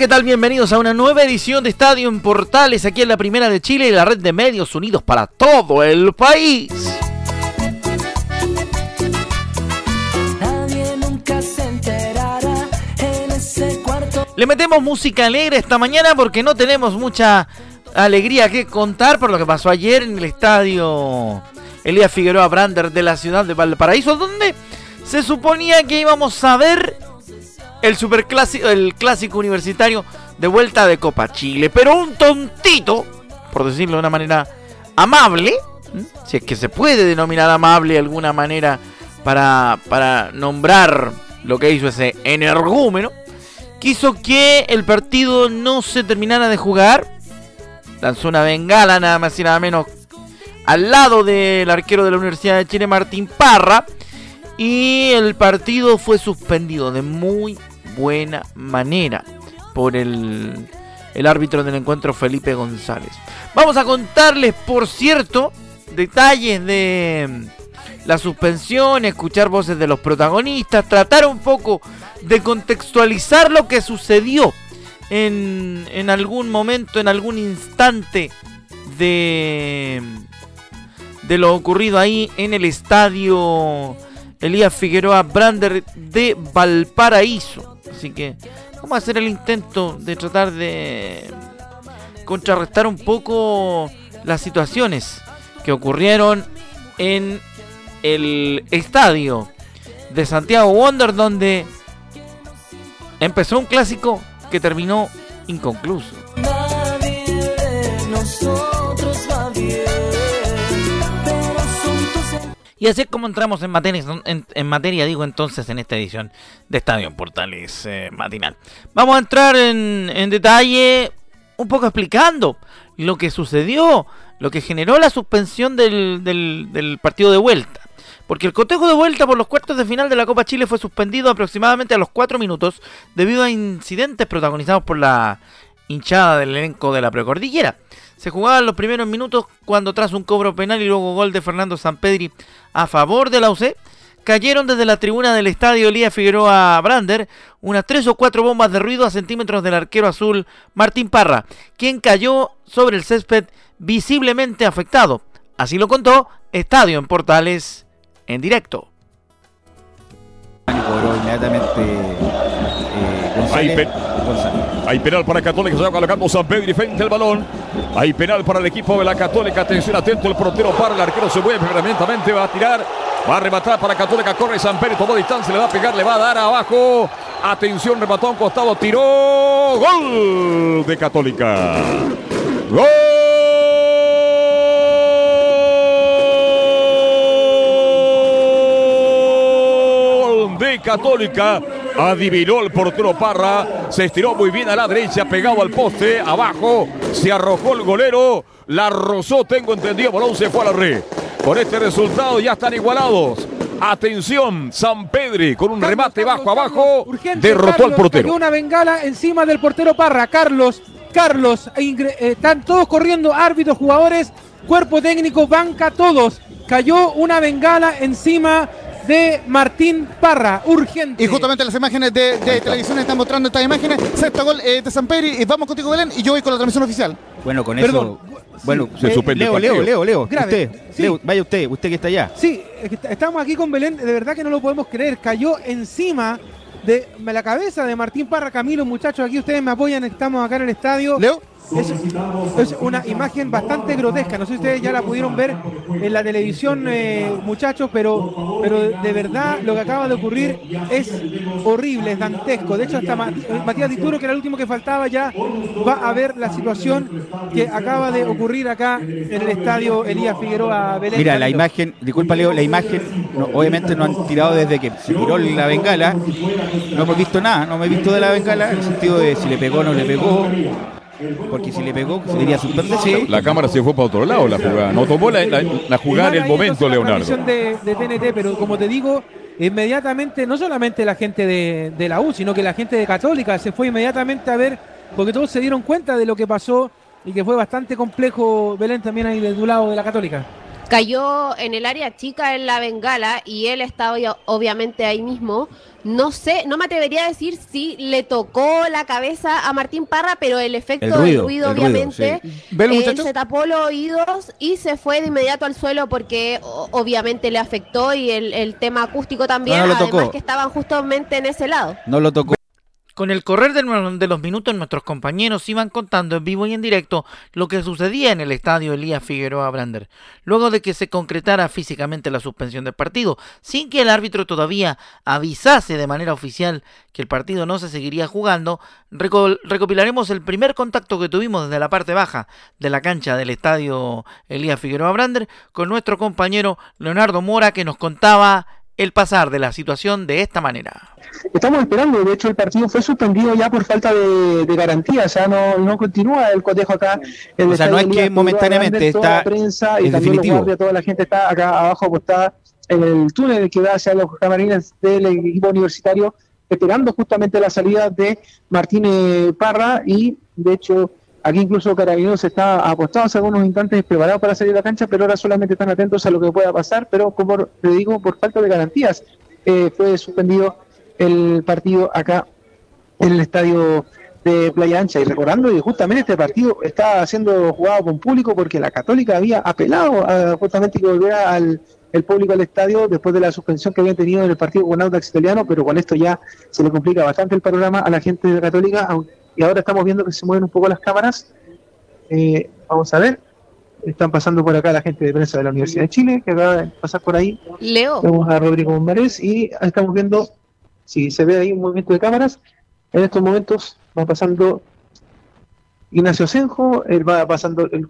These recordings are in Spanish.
¿Qué tal? Bienvenidos a una nueva edición de Estadio en Portales, aquí en la Primera de Chile y la red de medios unidos para todo el país. Le metemos música alegre esta mañana porque no tenemos mucha alegría que contar por lo que pasó ayer en el estadio Elías Figueroa Brander de la ciudad de Valparaíso, donde se suponía que íbamos a ver el superclásico, el clásico universitario de vuelta de Copa Chile. Pero un tontito, por decirlo de una manera amable, si es que se puede denominar amable de alguna manera para, para nombrar lo que hizo ese energúmeno, quiso que el partido no se terminara de jugar. Lanzó una bengala nada más y nada menos al lado del arquero de la Universidad de Chile, Martín Parra. Y el partido fue suspendido de muy buena manera por el, el árbitro del encuentro Felipe González. Vamos a contarles, por cierto, detalles de la suspensión, escuchar voces de los protagonistas, tratar un poco de contextualizar lo que sucedió en, en algún momento, en algún instante de, de lo ocurrido ahí en el estadio Elías Figueroa Brander de Valparaíso. Así que vamos a hacer el intento de tratar de contrarrestar un poco las situaciones que ocurrieron en el estadio de Santiago Wonder donde empezó un clásico que terminó inconcluso. Y así es como entramos en materia, en, materia, digo entonces, en esta edición de Estadio Portales eh, Matinal. Vamos a entrar en, detalle un poco explicando lo que sucedió, lo que generó la suspensión del, del partido de vuelta. Porque el cotejo de vuelta por los cuartos de final de la Copa Chile fue suspendido aproximadamente a los 4 minutos debido a incidentes protagonizados por la hinchada del elenco de la precordillera. Se jugaban los primeros minutos cuando tras un cobro penal y luego gol de Fernando Sampedri a favor de la UC, cayeron desde la tribuna del estadio Elías Figueroa Brander unas tres o cuatro bombas de ruido a centímetros del arquero azul Martín Parra, quien cayó sobre el césped visiblemente afectado. Así lo contó Estadio en Portales en directo. Eh, hay, penal para Católica, se va colocando San Pedro y frente el balón. Hay penal para el equipo de la Católica. Atención, atento, el portero para, el arquero se mueve permanentemente, va a tirar, va a rematar para Católica, corre San Pedro, tomó distancia, le va a pegar, le va a dar abajo. Atención, remató a un costado, tiró. Gol de Católica. Gol. de Católica. Adivinó el portero Parra. Se estiró muy bien a la derecha, pegado al poste. Abajo se arrojó el golero. La rozó, tengo entendido. Balón se fue a la red. Con este resultado ya están igualados. Atención, San Pedri con un remate bajo abajo. derrotó al portero. Una bengala encima del portero Parra. Carlos, Carlos, e eh, están todos corriendo, árbitros, jugadores, cuerpo técnico, banca, todos. Cayó una bengala encima de Martín Parra, urgente. Y justamente las imágenes de, televisión están mostrando estas imágenes. Sexto gol eh, de San Pedro y vamos contigo Belén y yo voy con la transmisión oficial. Bueno, con eso... Bueno, se eh, Leo, Leo, Leo, Leo, Usted, Leo, vaya usted, usted que está allá. Sí, estamos aquí con Belén, de verdad que no lo podemos creer. Cayó encima de la cabeza de Martín Parra Camilo, muchachos, aquí ustedes me apoyan, estamos acá en el estadio. Leo. Es, una imagen bastante grotesca. No sé si ustedes ya la pudieron ver en la televisión, eh, muchachos, pero, pero de verdad lo que acaba de ocurrir es horrible, es dantesco. De hecho, hasta Matías Dituro, que era el último que faltaba, ya va a ver la situación que acaba de ocurrir acá en el estadio Elías Figueroa Belén. Mira, la imagen, disculpa Leo, la imagen, obviamente no han tirado desde que se tiró la bengala. No hemos visto nada, no me he visto de la bengala, en el sentido de si le pegó o no le pegó. Porque si le pegó, sería suspenderse. La cámara se fue para otro lado, la jugada. No tomó la, la, jugada en el momento, Leonardo. De, de TNT, pero como te digo, inmediatamente, no solamente la gente de, de, la U, sino que la gente de Católica se fue inmediatamente a ver, porque todos se dieron cuenta de lo que pasó y que fue bastante complejo, Belén, también ahí del lado de la Católica cayó en el área chica en la bengala y él estaba obviamente ahí mismo. No sé, no me atrevería a decir si le tocó la cabeza a Martín Parra, pero el efecto del ruido, obviamente, él se tapó los oídos y se fue de inmediato al suelo porque obviamente le afectó y el, tema acústico también, además que estaban justamente en ese lado. No lo tocó. Con el correr de, los minutos, nuestros compañeros iban contando en vivo y en directo lo que sucedía en el estadio Elías Figueroa Brander, luego de que se concretara físicamente la suspensión del partido, sin que el árbitro todavía avisase de manera oficial que el partido no se seguiría jugando, recopilaremos el primer contacto que tuvimos desde la parte baja de la cancha del estadio Elías Figueroa Brander con nuestro compañero Leonardo Mora que nos contaba el pasar de la situación de esta manera. Estamos esperando, de hecho el partido fue suspendido ya por falta de, garantía, o sea, no, no continúa el cotejo acá. o sea, no es que momentáneamente está la prensa y también definitivo. toda la gente está acá abajo apostada en el túnel que va hacia los camarines del equipo universitario, esperando justamente la salida de Martínez Parra y de hecho Aquí incluso Carabineros está apostado hace algunos instantes preparado para salir a la cancha, pero ahora solamente están atentos a lo que pueda pasar, pero como te digo, por falta de garantías, eh, fue suspendido el partido acá en el estadio de Playa Ancha. Y recordando que justamente este partido está siendo jugado con público porque la Católica había apelado a justamente que volviera al el público al estadio después de la suspensión que habían tenido en el partido con Audax Italiano, pero con esto ya se le complica bastante el panorama a la gente de la Católica, aunque y ahora estamos viendo que se mueven un poco las cámaras. Eh, vamos a ver. Están pasando por acá la gente de prensa de la Universidad de Chile, que acaba de pasar por ahí. Leo. Vamos a Rodrigo Bombares y estamos viendo si se ve ahí un movimiento de cámaras. En estos momentos va pasando Ignacio Senjo, él va pasando el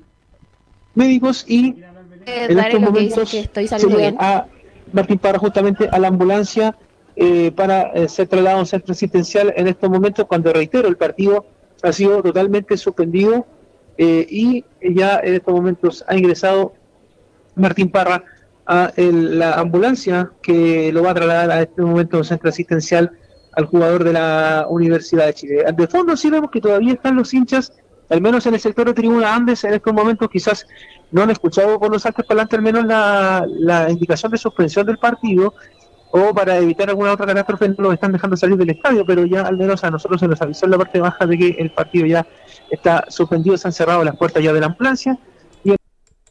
médicos y eh, en estos momentos estoy se a Martín para justamente a la ambulancia eh, para eh, ser trasladado a un centro asistencial en estos momentos, cuando reitero, el partido ha sido totalmente suspendido eh, y ya en estos momentos ha ingresado Martín Parra a la ambulancia que lo va a trasladar a este momento a un centro asistencial al jugador de la Universidad de Chile. De fondo sí vemos que todavía están los hinchas, al menos en el sector de Tribuna Andes, en estos momentos quizás no han escuchado por los altos parlantes al menos la, la indicación de suspensión del partido o para evitar alguna otra catástrofe no lo están dejando salir del estadio, pero ya al menos a nosotros se nos avisó en la parte baja de que el partido ya está suspendido, se han cerrado las puertas ya de la ambulancia y en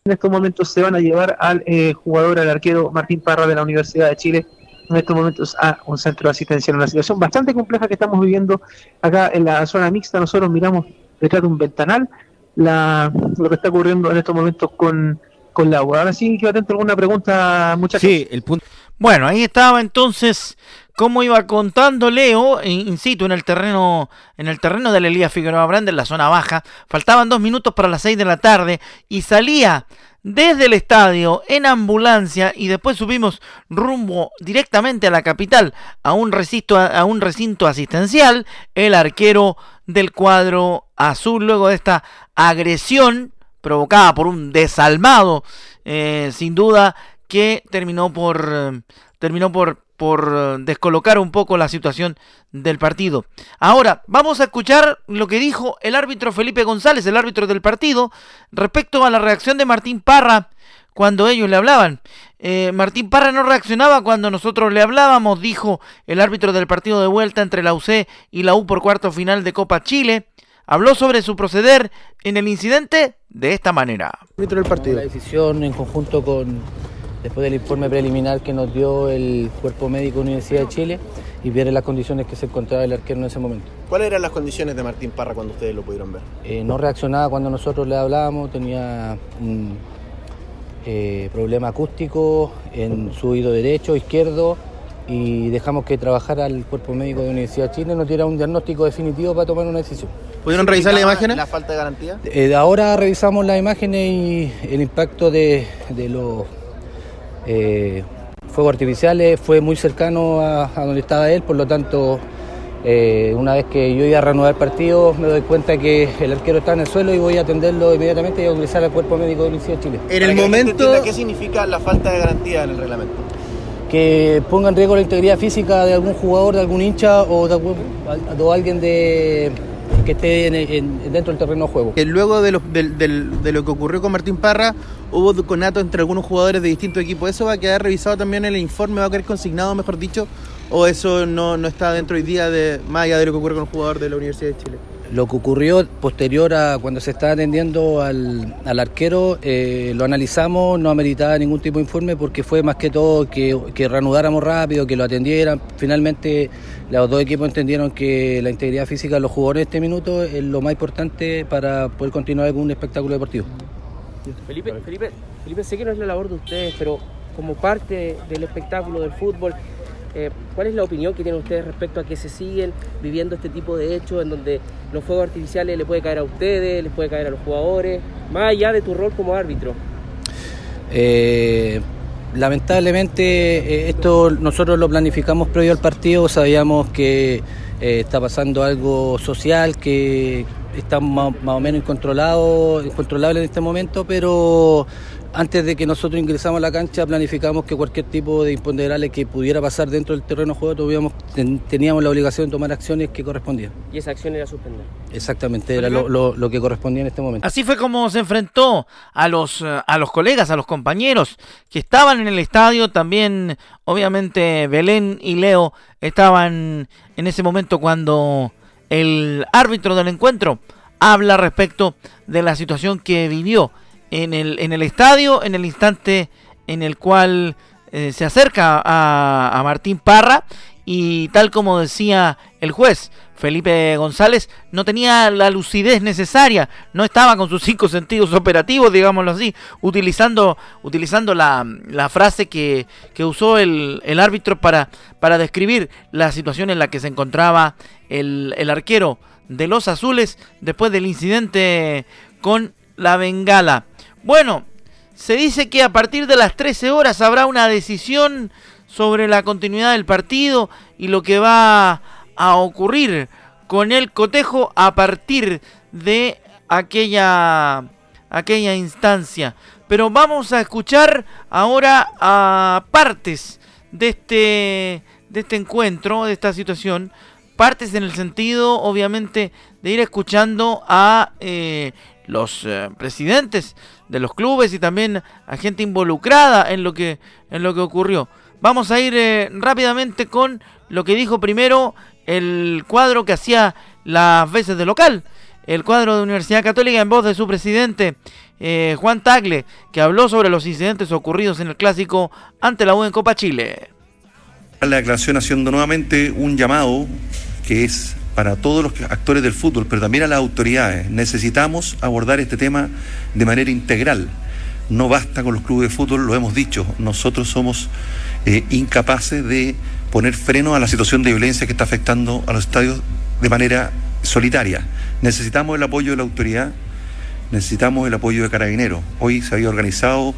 estos momentos se van a llevar al eh, jugador, al arquero Martín Parra de la Universidad de Chile, en estos momentos a un centro de asistencia en una situación bastante compleja que estamos viviendo acá en la zona mixta. Nosotros miramos detrás de un ventanal la, lo que está ocurriendo en estos momentos con, con la agua. Ahora sí, que atento alguna pregunta, muchachos. Sí, el punto bueno, ahí estaba entonces como iba contando Leo, in en el terreno, en el terreno de la Elías Figueroa Brand, en la zona baja. Faltaban dos minutos para las seis de la tarde y salía desde el estadio en ambulancia y después subimos rumbo directamente a la capital, a un recinto, a un recinto asistencial, el arquero del cuadro azul, luego de esta agresión provocada por un desalmado, eh, sin duda, que terminó por terminó por por descolocar un poco la situación del partido. Ahora, vamos a escuchar lo que dijo el árbitro Felipe González, el árbitro del partido, respecto a la reacción de Martín Parra cuando ellos le hablaban. Eh, Martín Parra no reaccionaba cuando nosotros le hablábamos, dijo el árbitro del partido de vuelta entre la UC y la U por cuarto final de Copa Chile. Habló sobre su proceder en el incidente de esta manera. Árbitro del partido. La decisión en conjunto con después del informe preliminar que nos dio el Cuerpo Médico de la Universidad de Chile y ver las condiciones que se encontraba el arquero en ese momento. ¿Cuáles eran las condiciones de Martín Parra cuando ustedes lo pudieron ver? Eh, no reaccionaba cuando nosotros le hablábamos, tenía un eh, problema acústico en su oído derecho, izquierdo y dejamos que trabajara el Cuerpo Médico de la Universidad de Chile nos diera un diagnóstico definitivo para tomar una decisión. ¿Pudieron revisar las imágenes? ¿La falta de garantía? Eh, ahora revisamos las imágenes y el impacto de, los eh, fuegos artificiales fue muy cercano a, donde estaba él, por lo tanto, eh, una vez que yo iba a reanudar el partido, me doy cuenta que el arquero está en el suelo y voy a atenderlo inmediatamente y a utilizar al cuerpo médico de la Universidad de Chile. En el momento... ¿Qué significa la falta de garantía en el reglamento? que ponga en riesgo la integridad física de algún jugador, de algún hincha o de, alguien de, que esté dentro del terreno de juego. Luego de lo, que ocurrió con Martín Parra, hubo conato entre algunos jugadores de distintos equipos. ¿Eso va a quedar revisado también en el informe? ¿Va a quedar consignado, mejor dicho? ¿O eso no, no está dentro hoy día, de, más de lo que ocurre con un jugador de la Universidad de Chile? Lo que ocurrió posterior a cuando se estaba atendiendo al, arquero, eh, lo analizamos, no ameritaba ningún tipo de informe porque fue más que todo que, que, reanudáramos rápido, que lo atendieran. Finalmente los dos equipos entendieron que la integridad física de los jugadores en este minuto es lo más importante para poder continuar con un espectáculo deportivo. Felipe, Felipe, Felipe, sé que no es la labor de ustedes, pero como parte del espectáculo del fútbol, eh, ¿Cuál es la opinión que tienen ustedes respecto a que se siguen viviendo este tipo de hechos en donde los fuegos artificiales le puede caer a ustedes, les puede caer a los jugadores, más allá de tu rol como árbitro? Eh, lamentablemente eh, esto nosotros lo planificamos previo al partido, sabíamos que está pasando algo social que está más, más o menos incontrolado, incontrolable en este momento, pero antes de que nosotros ingresamos a la cancha planificamos que cualquier tipo de imponderables que pudiera pasar dentro del terreno de juego teníamos la obligación de tomar acciones que correspondían. ¿Y esa acción era suspender? Exactamente, era lo, que correspondía en este momento. Así fue como se enfrentó a los, a los colegas, a los compañeros que estaban en el estadio. También, obviamente, Belén y Leo estaban en ese momento cuando el árbitro del encuentro habla respecto de la situación que vivió en el, en el estadio, en el instante en el cual eh, se acerca a, Martín Parra y tal como decía el juez, Felipe González no tenía la lucidez necesaria, no estaba con sus cinco sentidos operativos, digámoslo así, utilizando, utilizando la, la frase que, que usó el, el, árbitro para, para describir la situación en la que se encontraba el, el arquero de los azules después del incidente con la bengala. Bueno, se dice que a partir de las 13 horas habrá una decisión sobre la continuidad del partido y lo que va a ocurrir con el cotejo a partir de aquella, aquella instancia. Pero vamos a escuchar ahora a partes de este, de este encuentro, de esta situación. Partes en el sentido, obviamente, de ir escuchando a eh, los eh, presidentes de los clubes y también a gente involucrada en lo que, en lo que ocurrió. Vamos a ir eh, rápidamente con lo que dijo primero el cuadro que hacía las veces de local, el cuadro de Universidad Católica en voz de su presidente eh, Juan Tagle, que habló sobre los incidentes ocurridos en el clásico ante la U en Copa Chile. La declaración haciendo nuevamente un llamado que es para todos los actores del fútbol, pero también a las autoridades. Necesitamos abordar este tema de manera integral. No basta con los clubes de fútbol, lo hemos dicho, nosotros somos eh, incapaces de poner freno a la situación de violencia que está afectando a los estadios de manera solitaria. Necesitamos el apoyo de la autoridad, necesitamos el apoyo de Carabineros. Hoy se había organizado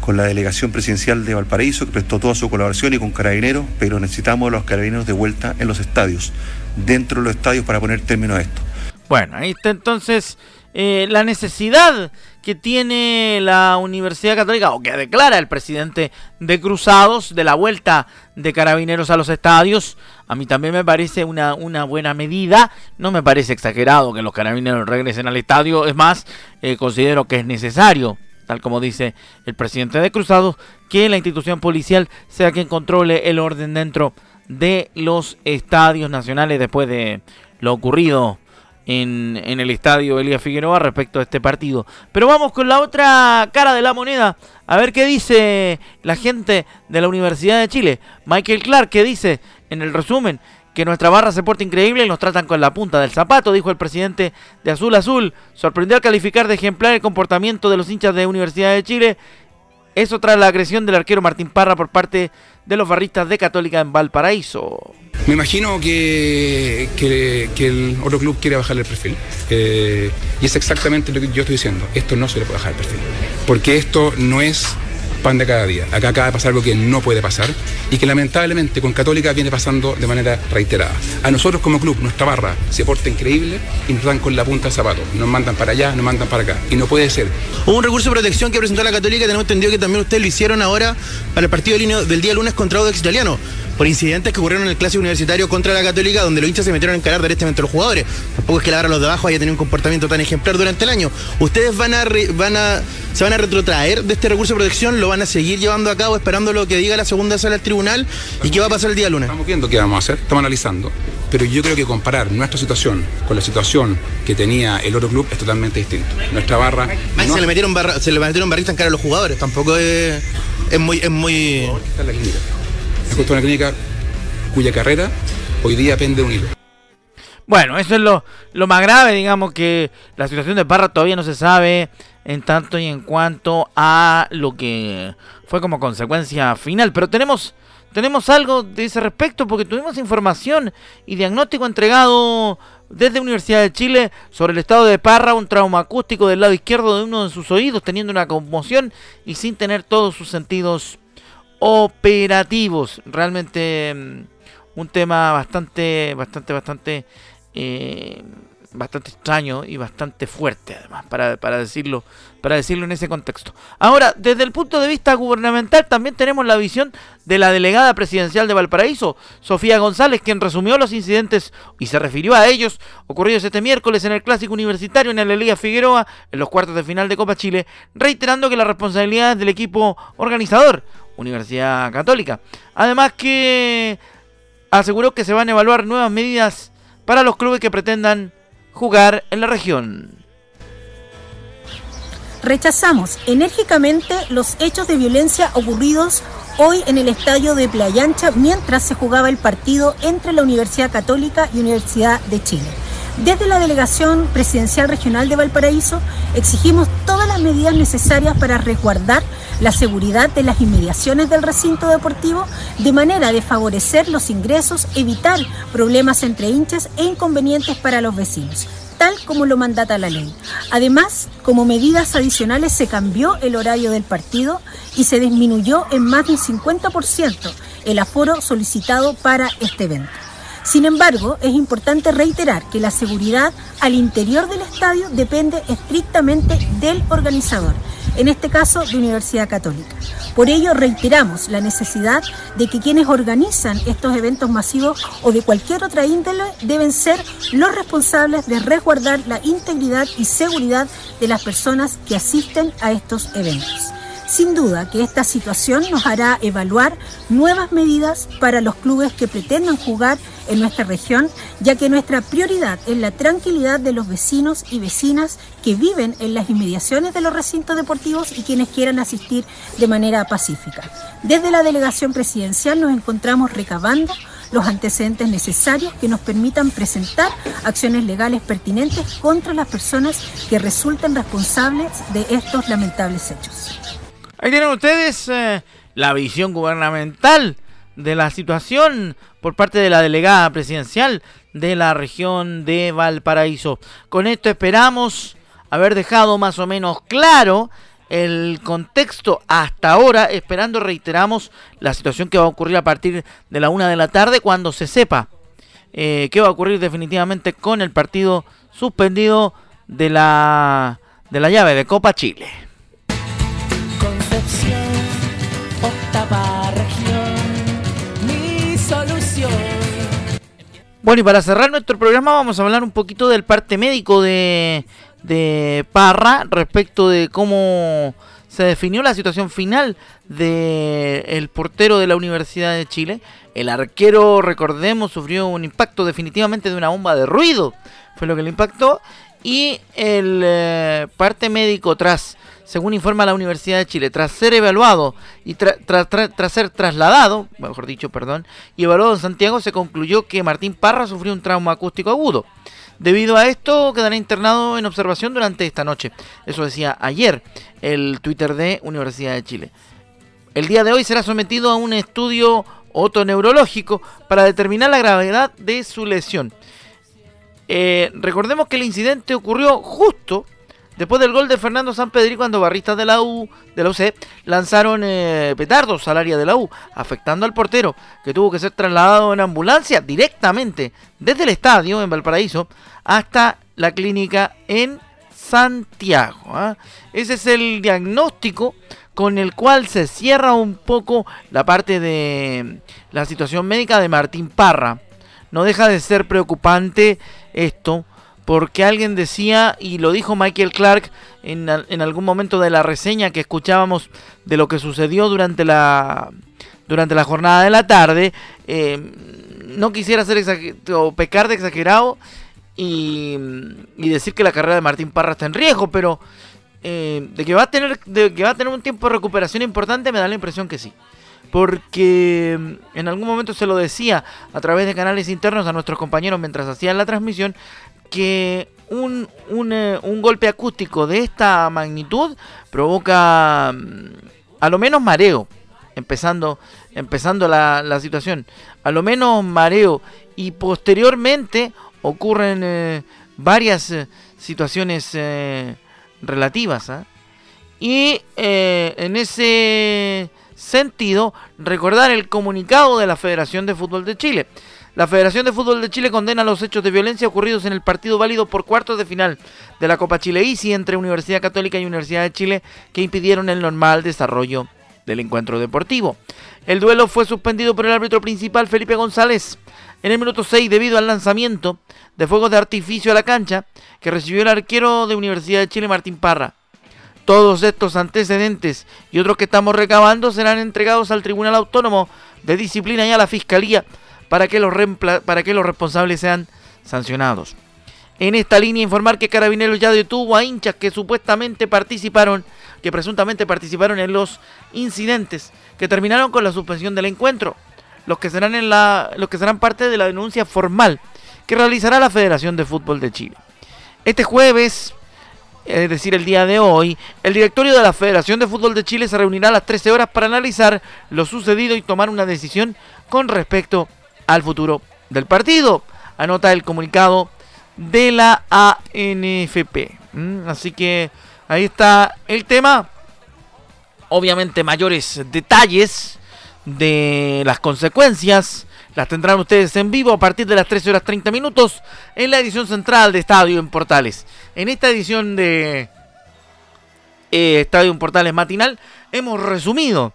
con la delegación presidencial de Valparaíso, que prestó toda su colaboración, y con Carabineros, pero necesitamos a los Carabineros de vuelta en los estadios dentro de los estadios para poner término a esto. Bueno, ahí está entonces eh, la necesidad que tiene la Universidad Católica, o que declara el presidente de Cruzados, de la vuelta de carabineros a los estadios. A mí también me parece una, una buena medida. No me parece exagerado que los carabineros regresen al estadio. Es más, eh, considero que es necesario, tal como dice el presidente de Cruzados, que la institución policial sea quien controle el orden dentro de los estadios nacionales después de lo ocurrido en, en, el estadio Elías Figueroa respecto a este partido. Pero vamos con la otra cara de la moneda, a ver qué dice la gente de la Universidad de Chile. Michael Clark, ¿qué dice en el resumen? Que nuestra barra se porta increíble y nos tratan con la punta del zapato, dijo el presidente de Azul Azul. Sorprendió al calificar de ejemplar el comportamiento de los hinchas de Universidad de Chile. Eso tras la agresión del arquero Martín Parra por parte de los barristas de Católica en Valparaíso. Me imagino que, el otro club quiere bajarle el perfil. Eh, y es exactamente lo que yo estoy diciendo. Esto no se le puede bajar el perfil. Porque esto no es pan de cada día. Acá acaba de pasar algo que no puede pasar y que lamentablemente con Católica viene pasando de manera reiterada. A nosotros como club, nuestra barra se porta increíble y nos dan con la punta del zapato. Nos mandan para allá, nos mandan para acá. Y no puede ser. Hubo un recurso de protección que presentó la Católica, tenemos entendido que también ustedes lo hicieron ahora para el partido del día lunes contra Audax Italiano por incidentes que ocurrieron en el clásico universitario contra la Católica, donde los hinchas se metieron a encarar directamente a los jugadores. Tampoco es que la barra los de abajo haya tenido un comportamiento tan ejemplar durante el año. ¿Ustedes van a, van a se van a retrotraer de este recurso de protección? ¿Lo van a seguir llevando a cabo esperando lo que diga la segunda sala del tribunal? ¿Y qué va a pasar el día lunes? Estamos viendo qué vamos a hacer, estamos analizando. Pero yo creo que comparar nuestra situación con la situación que tenía el otro club es totalmente distinto. Nuestra barra. se, le metieron barra, se le metieron barristas en cara a los jugadores. Tampoco es, es muy. Es muy... Es justo una clínica cuya carrera hoy día pende un hilo. Bueno, eso es lo, lo más grave, digamos que la situación de Parra todavía no se sabe en tanto y en cuanto a lo que fue como consecuencia final. Pero tenemos, tenemos algo de ese respecto porque tuvimos información y diagnóstico entregado desde Universidad de Chile sobre el estado de Parra, un trauma acústico del lado izquierdo de uno de sus oídos, teniendo una conmoción y sin tener todos sus sentidos operativos. Realmente mm, un tema bastante, bastante, bastante, eh, bastante extraño y bastante fuerte, además, para, para, decirlo, para decirlo en ese contexto. Ahora, desde el punto de vista gubernamental, también tenemos la visión de la delegada presidencial de Valparaíso, Sofía González, quien resumió los incidentes y se refirió a ellos ocurridos este miércoles en el Clásico Universitario en el Liga Figueroa, en los cuartos de final de Copa Chile, reiterando que la responsabilidad es del equipo organizador. Universidad Católica. Además que aseguró que se van a evaluar nuevas medidas para los clubes que pretendan jugar en la región. Rechazamos enérgicamente los hechos de violencia ocurridos hoy en el estadio de Playa Ancha mientras se jugaba el partido entre la Universidad Católica y Universidad de Chile. Desde la Delegación Presidencial Regional de Valparaíso exigimos todas las medidas necesarias para resguardar la seguridad de las inmediaciones del recinto deportivo de manera de favorecer los ingresos, evitar problemas entre hinchas e inconvenientes para los vecinos tal como lo mandata la ley. Además, como medidas adicionales se cambió el horario del partido y se disminuyó en más del 50% el aforo solicitado para este evento. Sin embargo, es importante reiterar que la seguridad al interior del estadio depende estrictamente del organizador, en este caso de Universidad Católica. Por ello, reiteramos la necesidad de que quienes organizan estos eventos masivos o de cualquier otra índole deben ser los responsables de resguardar la integridad y seguridad de las personas que asisten a estos eventos. Sin duda que esta situación nos hará evaluar nuevas medidas para los clubes que pretendan jugar en nuestra región, ya que nuestra prioridad es la tranquilidad de los vecinos y vecinas que viven en las inmediaciones de los recintos deportivos y quienes quieran asistir de manera pacífica. Desde la delegación presidencial nos encontramos recabando los antecedentes necesarios que nos permitan presentar acciones legales pertinentes contra las personas que resulten responsables de estos lamentables hechos. Ahí tienen ustedes eh, la visión gubernamental de la situación por parte de la delegada presidencial de la región de Valparaíso. Con esto esperamos haber dejado más o menos claro el contexto hasta ahora, esperando, reiteramos, la situación que va a ocurrir a partir de la una de la tarde cuando se sepa eh, qué va a ocurrir definitivamente con el partido suspendido de la, de la llave de Copa Chile. Bueno, y para cerrar nuestro programa vamos a hablar un poquito del parte médico de, de Parra respecto de cómo se definió la situación final del el portero de la Universidad de Chile. El arquero, recordemos, sufrió un impacto definitivamente de una bomba de ruido fue lo que le impactó. Y el eh, parte médico tras, según informa la Universidad de Chile, tras ser evaluado y tras ser trasladado, mejor dicho, perdón, y evaluado en Santiago, se concluyó que Martín Parra sufrió un trauma acústico agudo. Debido a esto, quedará internado en observación durante esta noche. Eso decía ayer el Twitter de Universidad de Chile. El día de hoy será sometido a un estudio otoneurológico para determinar la gravedad de su lesión. Eh, recordemos que el incidente ocurrió justo después del gol de Fernando Pedri cuando barristas de la U, de la UC, lanzaron eh, petardos al área de la U, afectando al portero, que tuvo que ser trasladado en ambulancia directamente desde el estadio en Valparaíso hasta la clínica en Santiago. ¿ah? Ese es el diagnóstico con el cual se cierra un poco la parte de la situación médica de Martín Parra. No deja de ser preocupante esto, porque alguien decía, y lo dijo Michael Clark en, algún momento de la reseña que escuchábamos de lo que sucedió durante la, durante la jornada de la tarde, eh, no quisiera ser o pecar de exagerado y, decir que la carrera de Martín Parra está en riesgo, pero eh, de, que va a tener, de que va a tener un tiempo de recuperación importante me da la impresión que sí porque mm, en algún momento se lo decía a través de canales internos a nuestros compañeros mientras hacían la transmisión, que un, eh, un, golpe acústico de esta magnitud provoca mm, a lo menos mareo, empezando, empezando la, la situación, a lo menos mareo y posteriormente ocurren eh, varias eh, situaciones relativas. ¿ah? Y en ese sentido recordar el comunicado de la Federación de Fútbol de Chile. La Federación de Fútbol de Chile condena los hechos de violencia ocurridos en el partido válido por cuartos de final de la Copa Chile Easy entre Universidad Católica y Universidad de Chile que impidieron el normal desarrollo del encuentro deportivo. El duelo fue suspendido por el árbitro principal Felipe González en el minuto 6 debido al lanzamiento de fuegos de artificio a la cancha que recibió el arquero de Universidad de Chile Martín Parra. Todos estos antecedentes y otros que estamos recabando serán entregados al Tribunal Autónomo de Disciplina y a la Fiscalía para que los, para que los responsables sean sancionados. En esta línea informar que Carabineros ya detuvo a hinchas que supuestamente participaron, que presuntamente participaron en los incidentes que terminaron con la suspensión del encuentro, los que serán en la, los que serán parte de la denuncia formal que realizará la Federación de Fútbol de Chile. Este jueves es decir, el día de hoy, el directorio de la Federación de Fútbol de Chile se reunirá a las 13 horas para analizar lo sucedido y tomar una decisión con respecto al futuro del partido. Anota el comunicado de la ANFP. Mm, así que ahí está el tema. Obviamente mayores detalles de las consecuencias las tendrán ustedes en vivo a partir de las 13 horas 30 minutos en la edición central de Estadio en Portales. En esta edición de eh, Estadio en Portales matinal hemos resumido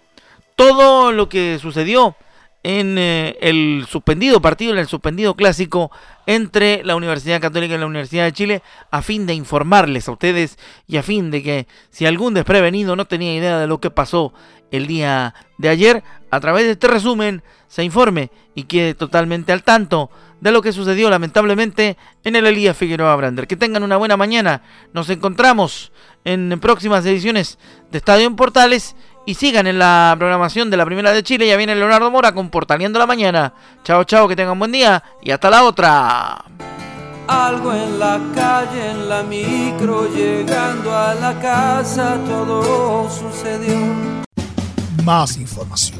todo lo que sucedió en eh, el suspendido partido, en el suspendido clásico entre la Universidad Católica y la Universidad de Chile, a fin de informarles a ustedes y a fin de que si algún desprevenido no tenía idea de lo que pasó el día de ayer, a través de este resumen se informe y quede totalmente al tanto de lo que sucedió lamentablemente en el Elías Figueroa Brander. Que tengan una buena mañana. Nos encontramos en próximas ediciones de Estadio en Portales y sigan en la programación de la Primera de Chile. Ya viene Leonardo Mora con Portaleando la Mañana. Chao, chao, que tengan buen día y hasta la otra. Algo en la calle, en la micro, llegando a la casa, todo sucedió. Más información,